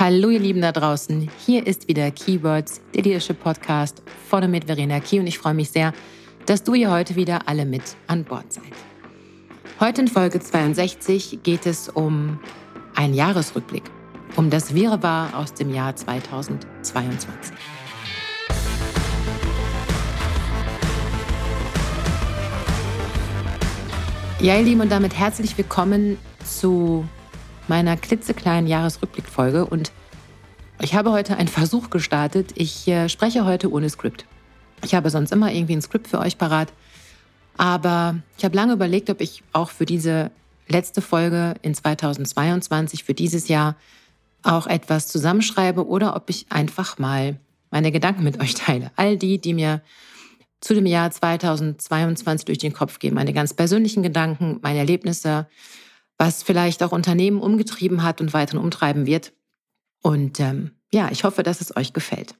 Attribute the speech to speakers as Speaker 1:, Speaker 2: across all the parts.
Speaker 1: Hallo ihr Lieben da draußen, hier ist wieder Keywords, der Leadership Podcast von mit Verena Key und ich freue mich sehr, dass du hier heute wieder alle mit an Bord seid. Heute in Folge 62 geht es um einen Jahresrückblick, um das Wirrwarr aus dem Jahr 2022. Ja, ihr Lieben, und damit herzlich willkommen zu meiner klitzekleinen Jahresrückblickfolge und ich habe heute einen Versuch gestartet. Ich äh, spreche heute ohne Skript. Ich habe sonst immer irgendwie ein Skript für euch parat, aber ich habe lange überlegt, ob ich auch für diese letzte Folge in 2022, für dieses Jahr, auch etwas zusammenschreibe oder ob ich einfach mal meine Gedanken mit euch teile. All die, die mir zu dem Jahr 2022 durch den Kopf gehen, meine ganz persönlichen Gedanken, meine Erlebnisse, was vielleicht auch Unternehmen umgetrieben hat und weiterhin umtreiben wird. Und ähm, ja, ich hoffe, dass es euch gefällt.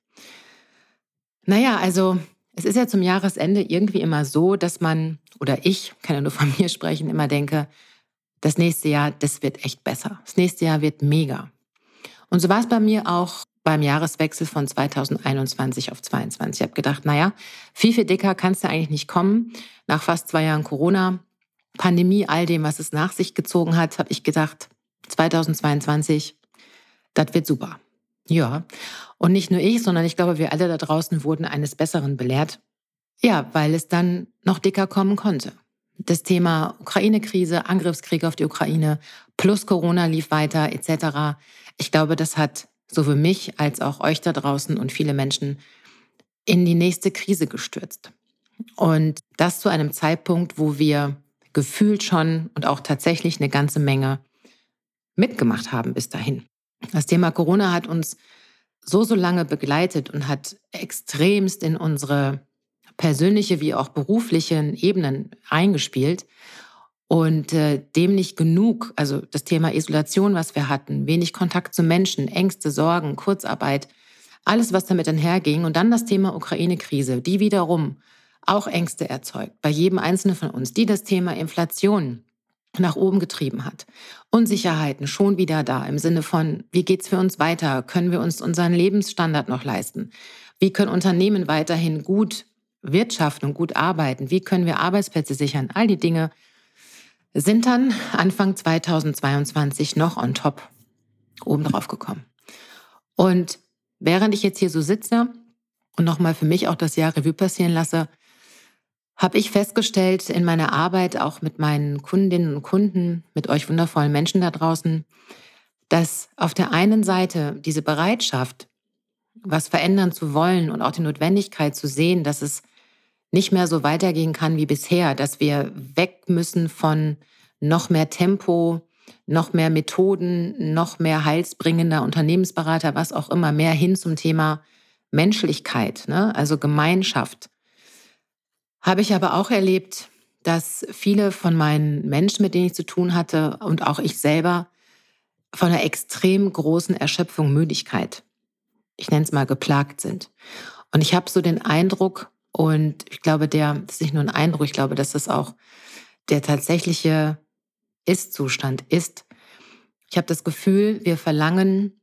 Speaker 1: Naja, also es ist ja zum Jahresende irgendwie immer so, dass man, oder ich, kann ja nur von mir sprechen, immer denke, das nächste Jahr, das wird echt besser. Das nächste Jahr wird mega. Und so war es bei mir auch beim Jahreswechsel von 2021 auf 2022. Ich habe gedacht, naja, viel, viel dicker kannst du eigentlich nicht kommen. Nach fast zwei Jahren Corona Pandemie, all dem, was es nach sich gezogen hat, habe ich gedacht, 2022, das wird super. Ja, und nicht nur ich, sondern ich glaube, wir alle da draußen wurden eines Besseren belehrt. Ja, weil es dann noch dicker kommen konnte. Das Thema Ukraine-Krise, Angriffskrieg auf die Ukraine plus Corona lief weiter etc. Ich glaube, das hat sowohl mich als auch euch da draußen und viele Menschen in die nächste Krise gestürzt. Und das zu einem Zeitpunkt, wo wir gefühlt schon und auch tatsächlich eine ganze Menge mitgemacht haben bis dahin. Das Thema Corona hat uns so, so lange begleitet und hat extremst in unsere persönliche wie auch beruflichen Ebenen eingespielt. Und äh, dem nicht genug, also das Thema Isolation, was wir hatten, wenig Kontakt zu Menschen, Ängste, Sorgen, Kurzarbeit, alles, was damit einherging. Und dann das Thema Ukraine-Krise, die wiederum auch Ängste erzeugt bei jedem Einzelnen von uns, die das Thema Inflation nach oben getrieben hat. Unsicherheiten schon wieder da im Sinne von, wie geht's für uns weiter? Können wir uns unseren Lebensstandard noch leisten? Wie können Unternehmen weiterhin gut wirtschaften und gut arbeiten? Wie können wir Arbeitsplätze sichern? All die Dinge sind dann Anfang 2022 noch on top oben drauf gekommen. Und während ich jetzt hier so sitze und nochmal für mich auch das Jahr Revue passieren lasse, habe ich festgestellt in meiner Arbeit auch mit meinen Kundinnen und Kunden, mit euch wundervollen Menschen da draußen, dass auf der einen Seite diese Bereitschaft, was verändern zu wollen und auch die Notwendigkeit zu sehen, dass es nicht mehr so weitergehen kann wie bisher, dass wir weg müssen von noch mehr Tempo, noch mehr Methoden, noch mehr heilsbringender Unternehmensberater, was auch immer, mehr hin zum Thema Menschlichkeit, ne? also Gemeinschaft habe ich aber auch erlebt, dass viele von meinen Menschen, mit denen ich zu tun hatte und auch ich selber, von einer extrem großen Erschöpfung, Müdigkeit, ich nenne es mal, geplagt sind. Und ich habe so den Eindruck, und ich glaube, der, das ist nicht nur ein Eindruck, ich glaube, dass das auch der tatsächliche Ist-Zustand ist. Ich habe das Gefühl, wir verlangen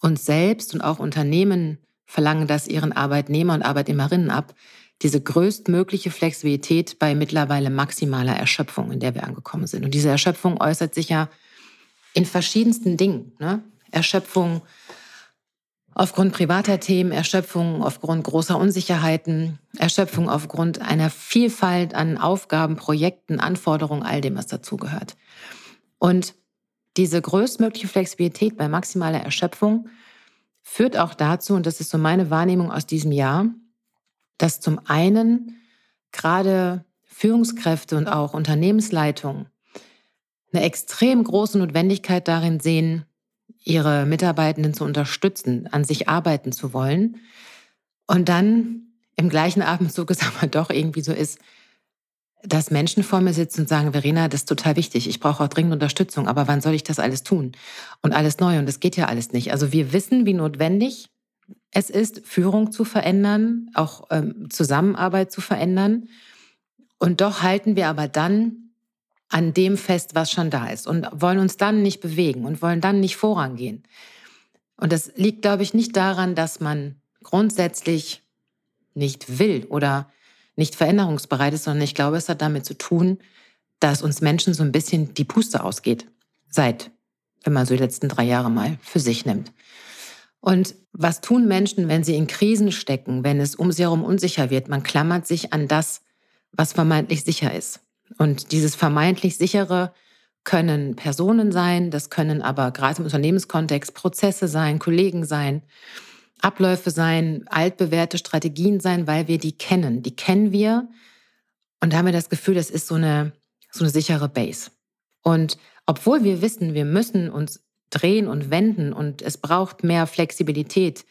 Speaker 1: uns selbst und auch Unternehmen verlangen das ihren Arbeitnehmer und Arbeitnehmerinnen ab, diese größtmögliche Flexibilität bei mittlerweile maximaler Erschöpfung, in der wir angekommen sind. Und diese Erschöpfung äußert sich ja in verschiedensten Dingen. Ne? Erschöpfung aufgrund privater Themen, Erschöpfung aufgrund großer Unsicherheiten, Erschöpfung aufgrund einer Vielfalt an Aufgaben, Projekten, Anforderungen, all dem, was dazugehört. Und diese größtmögliche Flexibilität bei maximaler Erschöpfung führt auch dazu, und das ist so meine Wahrnehmung aus diesem Jahr, dass zum einen gerade Führungskräfte und auch Unternehmensleitungen eine extrem große Notwendigkeit darin sehen, ihre Mitarbeitenden zu unterstützen, an sich arbeiten zu wollen. Und dann im gleichen Atemzug es aber doch irgendwie so ist, dass Menschen vor mir sitzen und sagen, Verena, das ist total wichtig, ich brauche auch dringend Unterstützung, aber wann soll ich das alles tun? Und alles neu und das geht ja alles nicht. Also wir wissen, wie notwendig es ist, Führung zu verändern, auch ähm, Zusammenarbeit zu verändern. Und doch halten wir aber dann an dem fest, was schon da ist und wollen uns dann nicht bewegen und wollen dann nicht vorangehen. Und das liegt, glaube ich, nicht daran, dass man grundsätzlich nicht will oder nicht veränderungsbereit ist, sondern ich glaube, es hat damit zu tun, dass uns Menschen so ein bisschen die Puste ausgeht. Seit, wenn man so die letzten drei Jahre mal für sich nimmt. Und was tun Menschen, wenn sie in Krisen stecken, wenn es um sie herum unsicher wird? Man klammert sich an das, was vermeintlich sicher ist. Und dieses vermeintlich sichere können Personen sein, das können aber gerade im Unternehmenskontext Prozesse sein, Kollegen sein, Abläufe sein, altbewährte Strategien sein, weil wir die kennen. Die kennen wir und da haben wir das Gefühl, das ist so eine, so eine sichere Base. Und obwohl wir wissen, wir müssen uns drehen und wenden und es braucht mehr Flexibilität,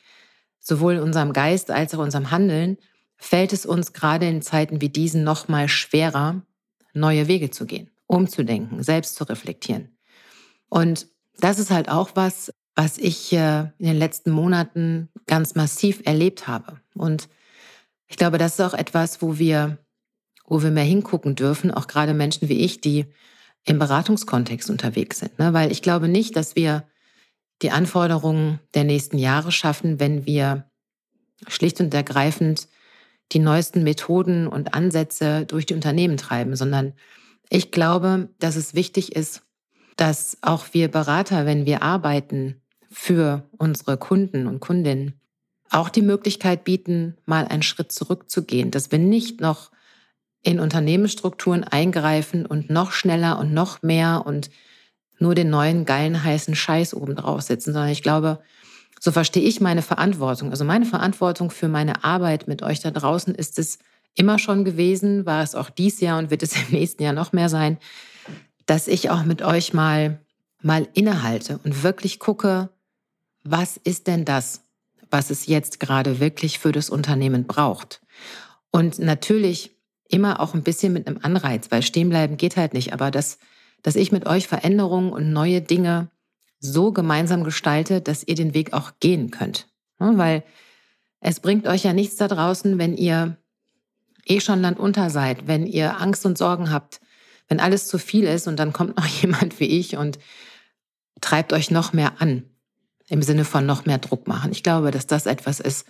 Speaker 1: sowohl in unserem Geist als auch in unserem Handeln, fällt es uns gerade in Zeiten wie diesen noch mal schwerer, neue Wege zu gehen, umzudenken, selbst zu reflektieren. Und das ist halt auch was, was ich äh, in den letzten Monaten ganz massiv erlebt habe. Und ich glaube, das ist auch etwas, wo wir, wo wir mehr hingucken dürfen, auch gerade Menschen wie ich, die im Beratungskontext unterwegs sind. Ne? Weil ich glaube nicht, dass wir die Anforderungen der nächsten Jahre schaffen, wenn wir schlicht und ergreifend die neuesten Methoden und Ansätze durch die Unternehmen treiben, sondern ich glaube, dass es wichtig ist, dass auch wir Berater, wenn wir arbeiten für unsere Kunden und Kundinnen, auch die Möglichkeit bieten, mal einen Schritt zurückzugehen, dass wir nicht noch in Unternehmensstrukturen eingreifen und noch schneller und noch mehr und nur den neuen geilen heißen Scheiß oben drauf setzen, sondern ich glaube, so verstehe ich meine Verantwortung. Also meine Verantwortung für meine Arbeit mit euch da draußen ist es immer schon gewesen, war es auch dies Jahr und wird es im nächsten Jahr noch mehr sein, dass ich auch mit euch mal mal innehalte und wirklich gucke, was ist denn das, was es jetzt gerade wirklich für das Unternehmen braucht? Und natürlich immer auch ein bisschen mit einem Anreiz, weil stehen bleiben geht halt nicht, aber dass, dass ich mit euch Veränderungen und neue Dinge so gemeinsam gestalte, dass ihr den Weg auch gehen könnt. Weil es bringt euch ja nichts da draußen, wenn ihr eh schon landunter seid, wenn ihr Angst und Sorgen habt, wenn alles zu viel ist und dann kommt noch jemand wie ich und treibt euch noch mehr an, im Sinne von noch mehr Druck machen. Ich glaube, dass das etwas ist,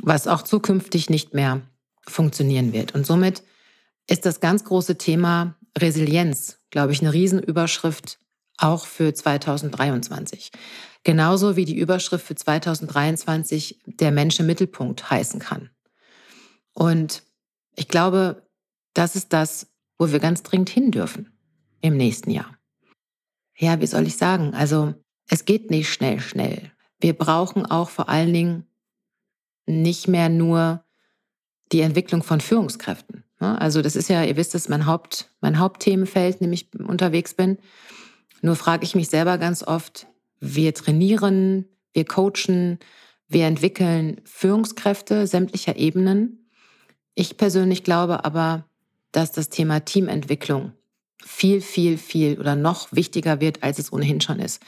Speaker 1: was auch zukünftig nicht mehr funktionieren wird. Und somit ist das ganz große Thema Resilienz, glaube ich, eine Riesenüberschrift auch für 2023. Genauso wie die Überschrift für 2023 der Mensch im Mittelpunkt heißen kann. Und ich glaube, das ist das, wo wir ganz dringend hin dürfen im nächsten Jahr. Ja, wie soll ich sagen? Also es geht nicht schnell, schnell. Wir brauchen auch vor allen Dingen nicht mehr nur die Entwicklung von Führungskräften. Also das ist ja, ihr wisst, ist mein, Haupt, mein Hauptthemenfeld, in dem ich unterwegs bin. Nur frage ich mich selber ganz oft, wir trainieren, wir coachen, wir entwickeln Führungskräfte sämtlicher Ebenen. Ich persönlich glaube aber, dass das Thema Teamentwicklung viel, viel, viel oder noch wichtiger wird, als es ohnehin schon ist.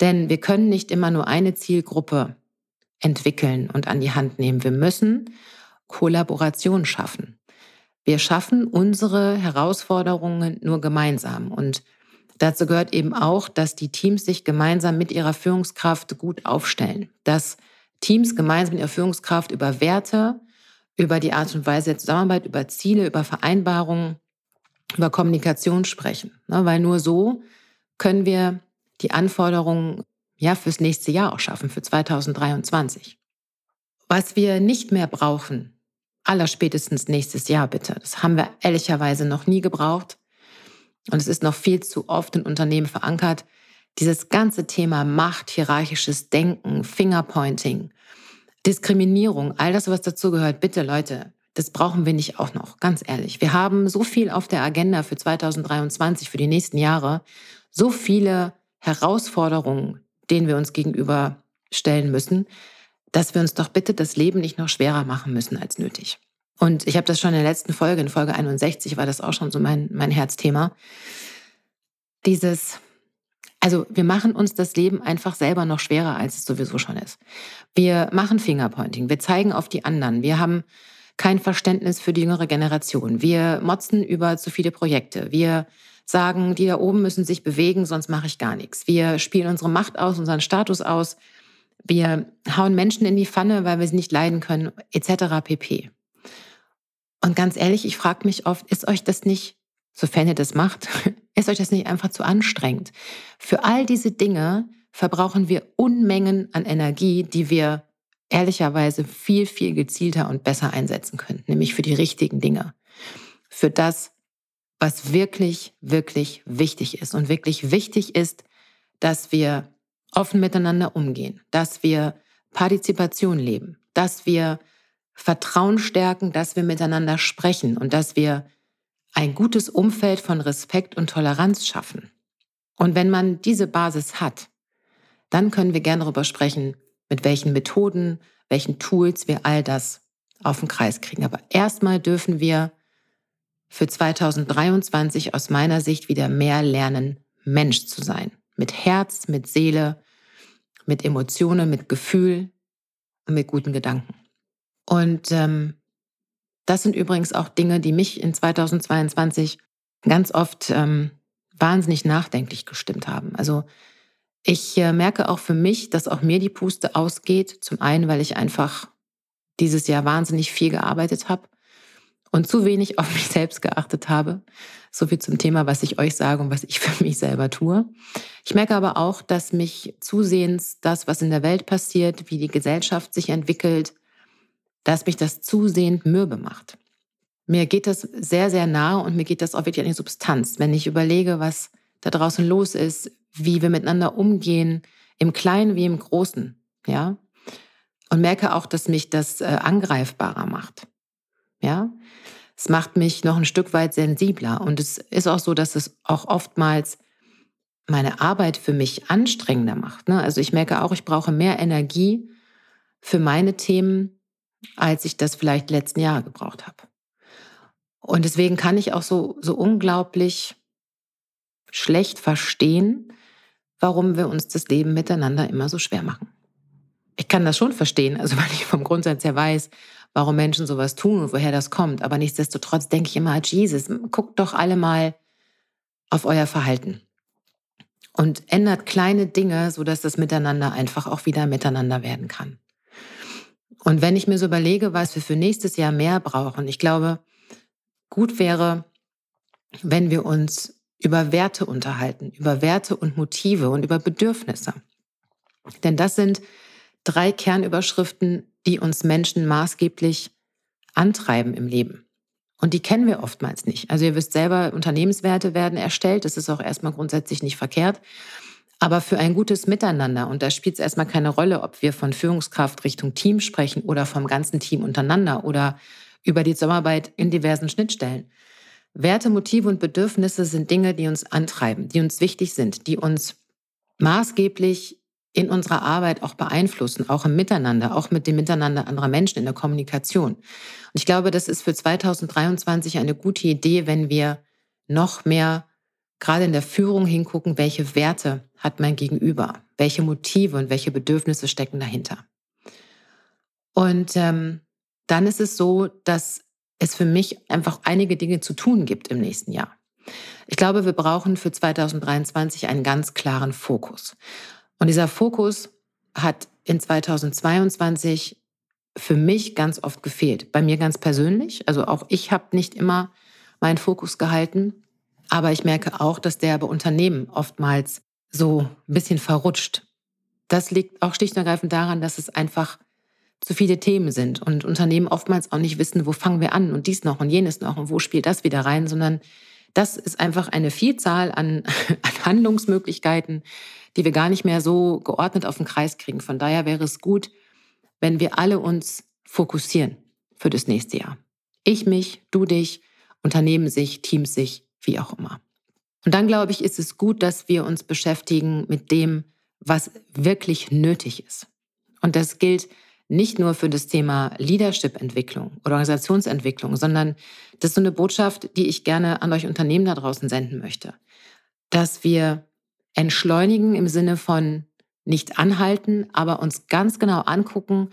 Speaker 1: Denn wir können nicht immer nur eine Zielgruppe entwickeln und an die Hand nehmen. Wir müssen Kollaboration schaffen. Wir schaffen unsere Herausforderungen nur gemeinsam. Und dazu gehört eben auch, dass die Teams sich gemeinsam mit ihrer Führungskraft gut aufstellen. Dass Teams gemeinsam mit ihrer Führungskraft über Werte, über die Art und Weise der Zusammenarbeit, über Ziele, über Vereinbarungen, über Kommunikation sprechen. Ne, weil nur so können wir die Anforderungen ja fürs nächste Jahr auch schaffen, für 2023. Was wir nicht mehr brauchen, Allerspätestens nächstes Jahr bitte. Das haben wir ehrlicherweise noch nie gebraucht. Und es ist noch viel zu oft in Unternehmen verankert. Dieses ganze Thema Macht, hierarchisches Denken, Fingerpointing, Diskriminierung, all das, was dazu gehört, bitte Leute, das brauchen wir nicht auch noch, ganz ehrlich. Wir haben so viel auf der Agenda für 2023, für die nächsten Jahre, so viele Herausforderungen, denen wir uns gegenüberstellen müssen dass wir uns doch bitte das Leben nicht noch schwerer machen müssen als nötig. Und ich habe das schon in der letzten Folge, in Folge 61 war das auch schon so mein, mein Herzthema. Dieses, also wir machen uns das Leben einfach selber noch schwerer, als es sowieso schon ist. Wir machen Fingerpointing, wir zeigen auf die anderen, wir haben kein Verständnis für die jüngere Generation, wir motzen über zu viele Projekte, wir sagen, die da oben müssen sich bewegen, sonst mache ich gar nichts. Wir spielen unsere Macht aus, unseren Status aus Wir hauen Menschen in die Pfanne, weil wir sie nicht leiden können, etc. pp. Und ganz ehrlich, ich frage mich oft, ist euch das nicht, sofern ihr das macht, ist euch das nicht einfach zu anstrengend? Für all diese Dinge verbrauchen wir Unmengen an Energie, die wir ehrlicherweise viel, viel gezielter und besser einsetzen können, nämlich für die richtigen Dinge. Für das, was wirklich, wirklich wichtig ist. Und wirklich wichtig ist, dass wir offen miteinander umgehen, dass wir Partizipation leben, dass wir Vertrauen stärken, dass wir miteinander sprechen und dass wir ein gutes Umfeld von Respekt und Toleranz schaffen. Und wenn man diese Basis hat, dann können wir gerne darüber sprechen, mit welchen Methoden, welchen Tools wir all das auf den Kreis kriegen. Aber erstmal dürfen wir für 2023 aus meiner Sicht wieder mehr lernen, Mensch zu sein. Mit Herz, mit Seele, mit Emotionen, mit Gefühl und mit guten Gedanken. Und ähm, das sind übrigens auch Dinge, die mich in 2022 ganz oft ähm, wahnsinnig nachdenklich gestimmt haben. Also ich äh, merke auch für mich, dass auch mir die Puste ausgeht. Zum einen, weil ich einfach dieses Jahr wahnsinnig viel gearbeitet habe und zu wenig auf mich selbst geachtet habe. So viel zum Thema, was ich euch sage und was ich für mich selber tue. Ich merke aber auch, dass mich zusehends das, was in der Welt passiert, wie die Gesellschaft sich entwickelt, dass mich das zusehend mürbe macht. Mir geht das sehr, sehr nahe und mir geht das auch wirklich an die Substanz. Wenn ich überlege, was da draußen los ist, wie wir miteinander umgehen, im Kleinen wie im Großen, ja. Und merke auch, dass mich das äh, angreifbarer macht. Ja. Es macht mich noch ein Stück weit sensibler. Und es ist auch so, dass es auch oftmals meine Arbeit für mich anstrengender macht. Ne? Also ich merke auch, ich brauche mehr Energie für meine Themen, als ich das vielleicht letzten Jahre gebraucht habe. Und deswegen kann ich auch so, so unglaublich schlecht verstehen, warum wir uns das Leben miteinander immer so schwer machen. Ich kann das schon verstehen, also weil ich vom Grundsatz her weiß, warum Menschen sowas tun und woher das kommt. Aber nichtsdestotrotz denke ich immer, Jesus, guckt doch alle mal auf euer Verhalten und ändert kleine Dinge, sodass das Miteinander einfach auch wieder miteinander werden kann. Und wenn ich mir so überlege, was wir für nächstes Jahr mehr brauchen, ich glaube, gut wäre, wenn wir uns über Werte unterhalten, über Werte und Motive und über Bedürfnisse. Denn das sind drei Kernüberschriften, die uns Menschen maßgeblich antreiben im Leben. Und die kennen wir oftmals nicht. Also ihr wisst selber, Unternehmenswerte werden erstellt. Das ist auch erstmal grundsätzlich nicht verkehrt. Aber für ein gutes Miteinander, und da spielt es erstmal keine Rolle, ob wir von Führungskraft Richtung Team sprechen oder vom ganzen Team untereinander oder über die Zusammenarbeit in diversen Schnittstellen. Werte, Motive und Bedürfnisse sind Dinge, die uns antreiben, die uns wichtig sind, die uns maßgeblich in unserer Arbeit auch beeinflussen, auch im Miteinander, auch mit dem Miteinander anderer Menschen in der Kommunikation. Und ich glaube, das ist für 2023 eine gute Idee, wenn wir noch mehr gerade in der Führung hingucken, welche Werte hat mein Gegenüber, welche Motive und welche Bedürfnisse stecken dahinter. Und ähm, dann ist es so, dass es für mich einfach einige Dinge zu tun gibt im nächsten Jahr. Ich glaube, wir brauchen für 2023 einen ganz klaren Fokus. Und dieser Fokus hat in 2022 für mich ganz oft gefehlt. Bei mir ganz persönlich. Also auch ich habe nicht immer meinen Fokus gehalten. Aber ich merke auch, dass der bei Unternehmen oftmals so ein bisschen verrutscht. Das liegt auch schlicht und ergreifend daran, dass es einfach zu viele Themen sind und Unternehmen oftmals auch nicht wissen, wo fangen wir an und dies noch und jenes noch und wo spielt das wieder rein, sondern das ist einfach eine Vielzahl an, an Handlungsmöglichkeiten, die wir gar nicht mehr so geordnet auf den Kreis kriegen. Von daher wäre es gut, wenn wir alle uns fokussieren für das nächste Jahr. Ich mich, du dich, Unternehmen sich, Teams sich, wie auch immer. Und dann glaube ich, ist es gut, dass wir uns beschäftigen mit dem, was wirklich nötig ist. Und das gilt nicht nur für das Thema Leadership-Entwicklung oder Organisationsentwicklung, sondern das ist so eine Botschaft, die ich gerne an euch Unternehmen da draußen senden möchte. Dass wir entschleunigen im Sinne von nicht anhalten, aber uns ganz genau angucken,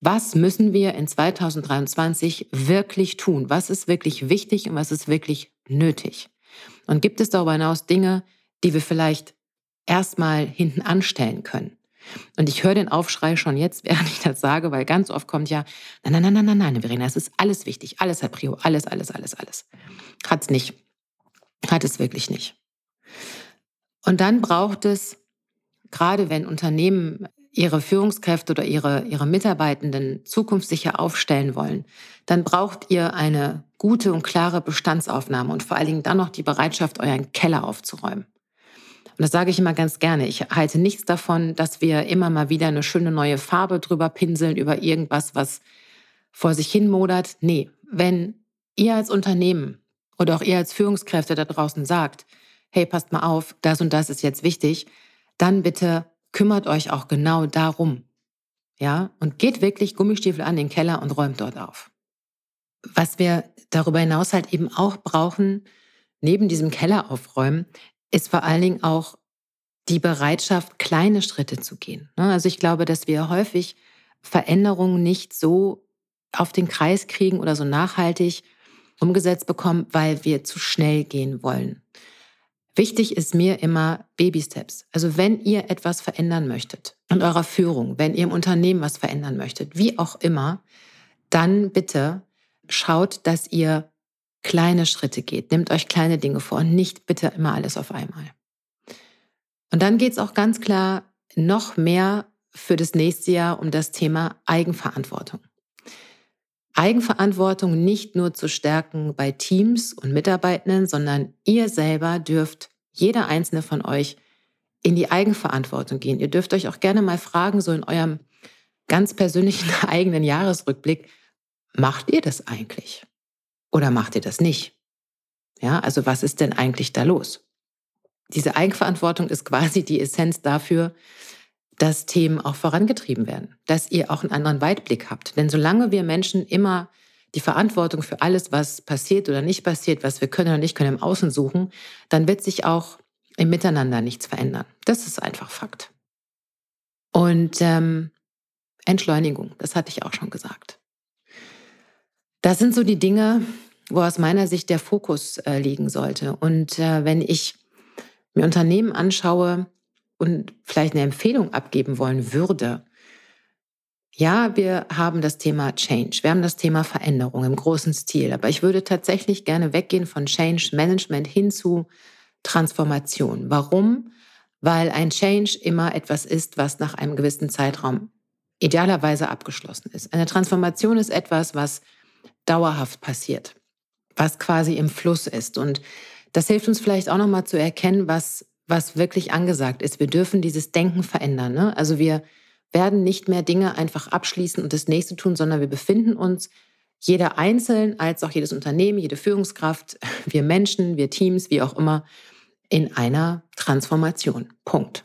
Speaker 1: was müssen wir in 2023 wirklich tun? Was ist wirklich wichtig und was ist wirklich nötig? Und gibt es darüber hinaus Dinge, die wir vielleicht erstmal hinten anstellen können? Und ich höre den Aufschrei schon jetzt, während ich das sage, weil ganz oft kommt ja, nein, nein, nein, nein, nein, nein, Verena, es ist alles wichtig, alles hat Prio, alles, alles, alles, alles. Hat es nicht. Hat es wirklich nicht. Und dann braucht es, gerade wenn Unternehmen ihre Führungskräfte oder ihre, ihre Mitarbeitenden zukunftssicher aufstellen wollen, dann braucht ihr eine gute und klare Bestandsaufnahme und vor allen Dingen dann noch die Bereitschaft, euren Keller aufzuräumen. Und das sage ich immer ganz gerne. Ich halte nichts davon, dass wir immer mal wieder eine schöne neue Farbe drüber pinseln über irgendwas, was vor sich hin modert. Nee, wenn ihr als Unternehmen oder auch ihr als Führungskräfte da draußen sagt, hey, passt mal auf, das und das ist jetzt wichtig, dann bitte kümmert euch auch genau darum. Ja, und geht wirklich Gummistiefel an den Keller und räumt dort auf. Was wir darüber hinaus halt eben auch brauchen, neben diesem Keller aufräumen, ist vor allen Dingen auch die Bereitschaft, kleine Schritte zu gehen. Ne? Also ich glaube, dass wir häufig Veränderungen nicht so auf den Kreis kriegen oder so nachhaltig umgesetzt bekommen, weil wir zu schnell gehen wollen. Wichtig ist mir immer Baby Steps. Also wenn ihr etwas verändern möchtet in eurer Führung, wenn ihr im Unternehmen was verändern möchtet, wie auch immer, dann bitte schaut, dass ihr kleine Schritte geht. Nehmt euch kleine Dinge vor und nicht bitte immer alles auf einmal. Und dann geht es auch ganz klar noch mehr für das nächste Jahr um das Thema Eigenverantwortung. Eigenverantwortung nicht nur zu stärken bei Teams und Mitarbeitenden, sondern ihr selber dürft, jeder einzelne von euch, in die Eigenverantwortung gehen. Ihr dürft euch auch gerne mal fragen, so in eurem ganz persönlichen eigenen Jahresrückblick, macht ihr das eigentlich? Oder macht ihr das nicht? Ja, also was ist denn eigentlich da los? Diese Eigenverantwortung ist quasi die Essenz dafür, dass Themen auch vorangetrieben werden, dass ihr auch einen anderen Weitblick habt. Denn solange wir Menschen immer die Verantwortung für alles, was passiert oder nicht passiert, was wir können oder nicht können, im Außen suchen, dann wird sich auch im Miteinander nichts verändern. Das ist einfach Fakt. Und ähm, Entschleunigung, das hatte ich auch schon gesagt. Das sind so die Dinge, wo aus meiner Sicht der Fokus äh, liegen sollte. Und äh, wenn ich mir Unternehmen anschaue und vielleicht eine Empfehlung abgeben wollen würde, ja, wir haben das Thema Change, wir haben das Thema Veränderung im großen Stil, aber ich würde tatsächlich gerne weggehen von Change Management hin zu Transformation. Warum? Weil ein Change immer etwas ist, was nach einem gewissen Zeitraum idealerweise abgeschlossen ist. Eine Transformation ist etwas, was dauerhaft passiert was quasi im Fluss ist. Und das hilft uns vielleicht auch nochmal zu erkennen, was, was wirklich angesagt ist. Wir dürfen dieses Denken verändern. Ne? Also wir werden nicht mehr Dinge einfach abschließen und das nächste tun, sondern wir befinden uns, jeder einzeln als auch jedes Unternehmen, jede Führungskraft, wir Menschen, wir Teams, wie auch immer, in einer Transformation. Punkt.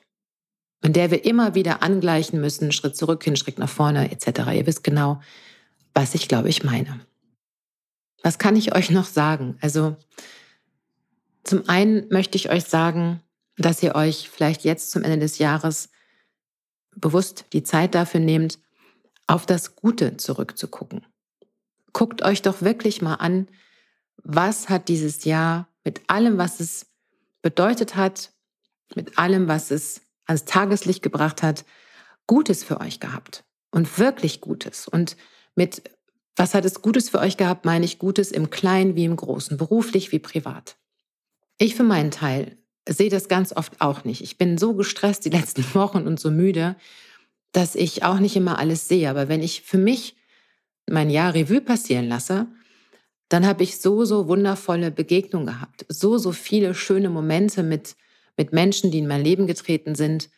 Speaker 1: In der wir immer wieder angleichen müssen, Schritt zurück hin, Schritt nach vorne etc. Ihr wisst genau, was ich glaube ich meine. Was kann ich euch noch sagen? Also zum einen möchte ich euch sagen, dass ihr euch vielleicht jetzt zum Ende des Jahres bewusst die Zeit dafür nehmt, auf das Gute zurückzugucken. Guckt euch doch wirklich mal an, was hat dieses Jahr mit allem, was es bedeutet hat, mit allem, was es ans Tageslicht gebracht hat, Gutes für euch gehabt und wirklich Gutes und mit was hat es Gutes für euch gehabt, meine ich Gutes im Kleinen wie im Großen, beruflich wie privat. Ich für meinen Teil sehe das ganz oft auch nicht. Ich bin so gestresst die letzten Wochen und so müde, dass ich auch nicht immer alles sehe. Aber wenn ich für mich mein Jahr Revue passieren lasse, dann habe ich so, so wundervolle Begegnungen gehabt. So, so viele schöne Momente mit, mit Menschen, die in mein Leben getreten sind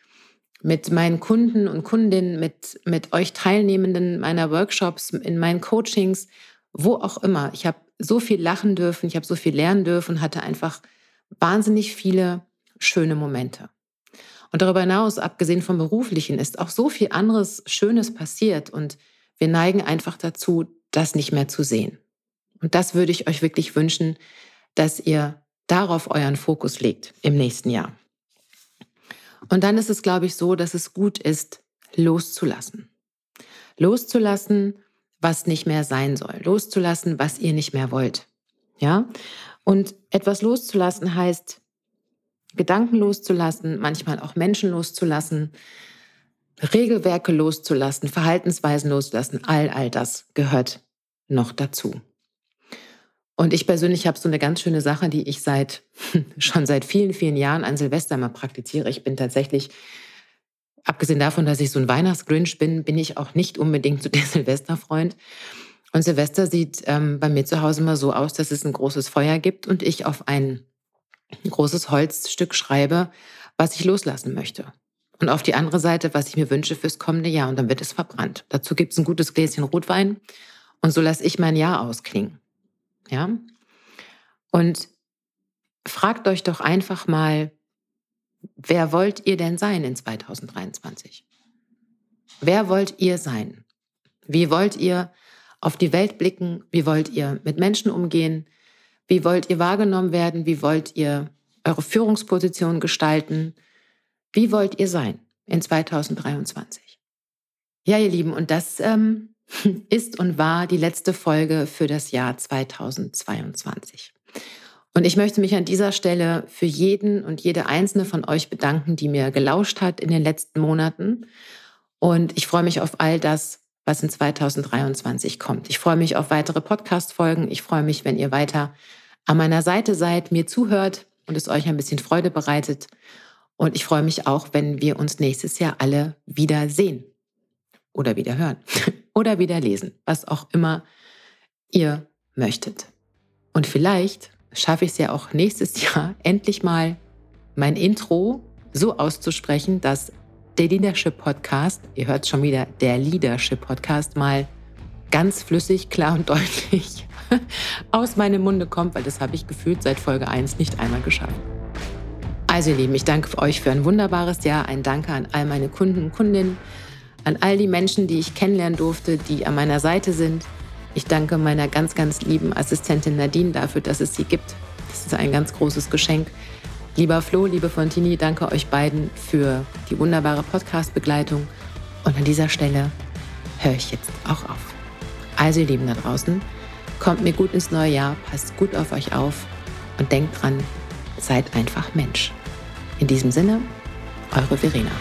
Speaker 1: mit meinen Kunden und Kundinnen, mit, mit euch Teilnehmenden meiner Workshops, in meinen Coachings, wo auch immer. Ich habe so viel lachen dürfen, ich habe so viel lernen dürfen, hatte einfach wahnsinnig viele schöne Momente. Und darüber hinaus, abgesehen vom beruflichen, ist auch so viel anderes Schönes passiert und wir neigen einfach dazu, das nicht mehr zu sehen. Und das würde ich euch wirklich wünschen, dass ihr darauf euren Fokus legt im nächsten Jahr. Und dann ist es, glaube ich, so, dass es gut ist, loszulassen. Loszulassen, was nicht mehr sein soll. Loszulassen, was ihr nicht mehr wollt. Ja? Und etwas loszulassen heißt, Gedanken loszulassen, manchmal auch Menschen loszulassen. Regelwerke loszulassen, Verhaltensweisen loszulassen, all, all das gehört noch dazu. Und ich persönlich habe so eine ganz schöne Sache, die ich seit schon seit vielen, vielen Jahren an Silvester mal praktiziere. Ich bin tatsächlich, abgesehen davon, dass ich so ein Weihnachtsgrinch bin, bin ich auch nicht unbedingt so der Silvesterfreund. Und Silvester sieht ähm, bei mir zu Hause immer so aus, dass es ein großes Feuer gibt und ich auf ein großes Holzstück schreibe, was ich loslassen möchte. Und auf die andere Seite, was ich mir wünsche fürs kommende Jahr. Und dann wird es verbrannt. Dazu gibt es ein gutes Gläschen Rotwein. Und so lasse ich mein Jahr ausklingen. Ja? Und fragt euch doch einfach mal, wer wollt ihr denn sein in 2023? Wer wollt ihr sein? Wie wollt ihr auf die Welt blicken? Wie wollt ihr mit Menschen umgehen? Wie wollt ihr wahrgenommen werden? Wie wollt ihr eure Führungsposition gestalten? Wie wollt ihr sein in 2023? Ja, ihr Lieben, und das ähm, ist und war die letzte Folge für das Jahr 2022. Und ich möchte mich an dieser Stelle für jeden und jede einzelne von euch bedanken, die mir gelauscht hat in den letzten Monaten. Und ich freue mich auf all das, was in 2023 kommt. Ich freue mich auf weitere Podcast-Folgen. Ich freue mich, wenn ihr weiter an meiner Seite seid, mir zuhört und es euch ein bisschen Freude bereitet. Und ich freue mich auch, wenn wir uns nächstes Jahr alle wieder sehen oder wieder hören oder wieder lesen, was auch immer ihr möchtet. Und vielleicht schaffe ich es ja auch nächstes Jahr endlich mal mein Intro so auszusprechen, dass der Leadership Podcast, ihr hört schon wieder, der Leadership Podcast mal ganz flüssig, klar und deutlich aus meinem Munde kommt, weil das habe ich gefühlt seit Folge 1 nicht einmal geschafft. Also ihr Lieben, ich danke euch für ein wunderbares Jahr. Ein Danke an all meine Kunden und Kundinnen an all die Menschen, die ich kennenlernen durfte, die an meiner Seite sind. Ich danke meiner ganz, ganz lieben Assistentin Nadine dafür, dass es sie gibt. Das ist ein ganz großes Geschenk. Lieber Flo, liebe Fontini, danke euch beiden für die wunderbare Podcast-Begleitung. Und an dieser Stelle höre ich jetzt auch auf. Also ihr Lieben da draußen, kommt mir gut ins neue Jahr, passt gut auf euch auf und denkt dran, seid einfach Mensch. In diesem Sinne, eure Verena.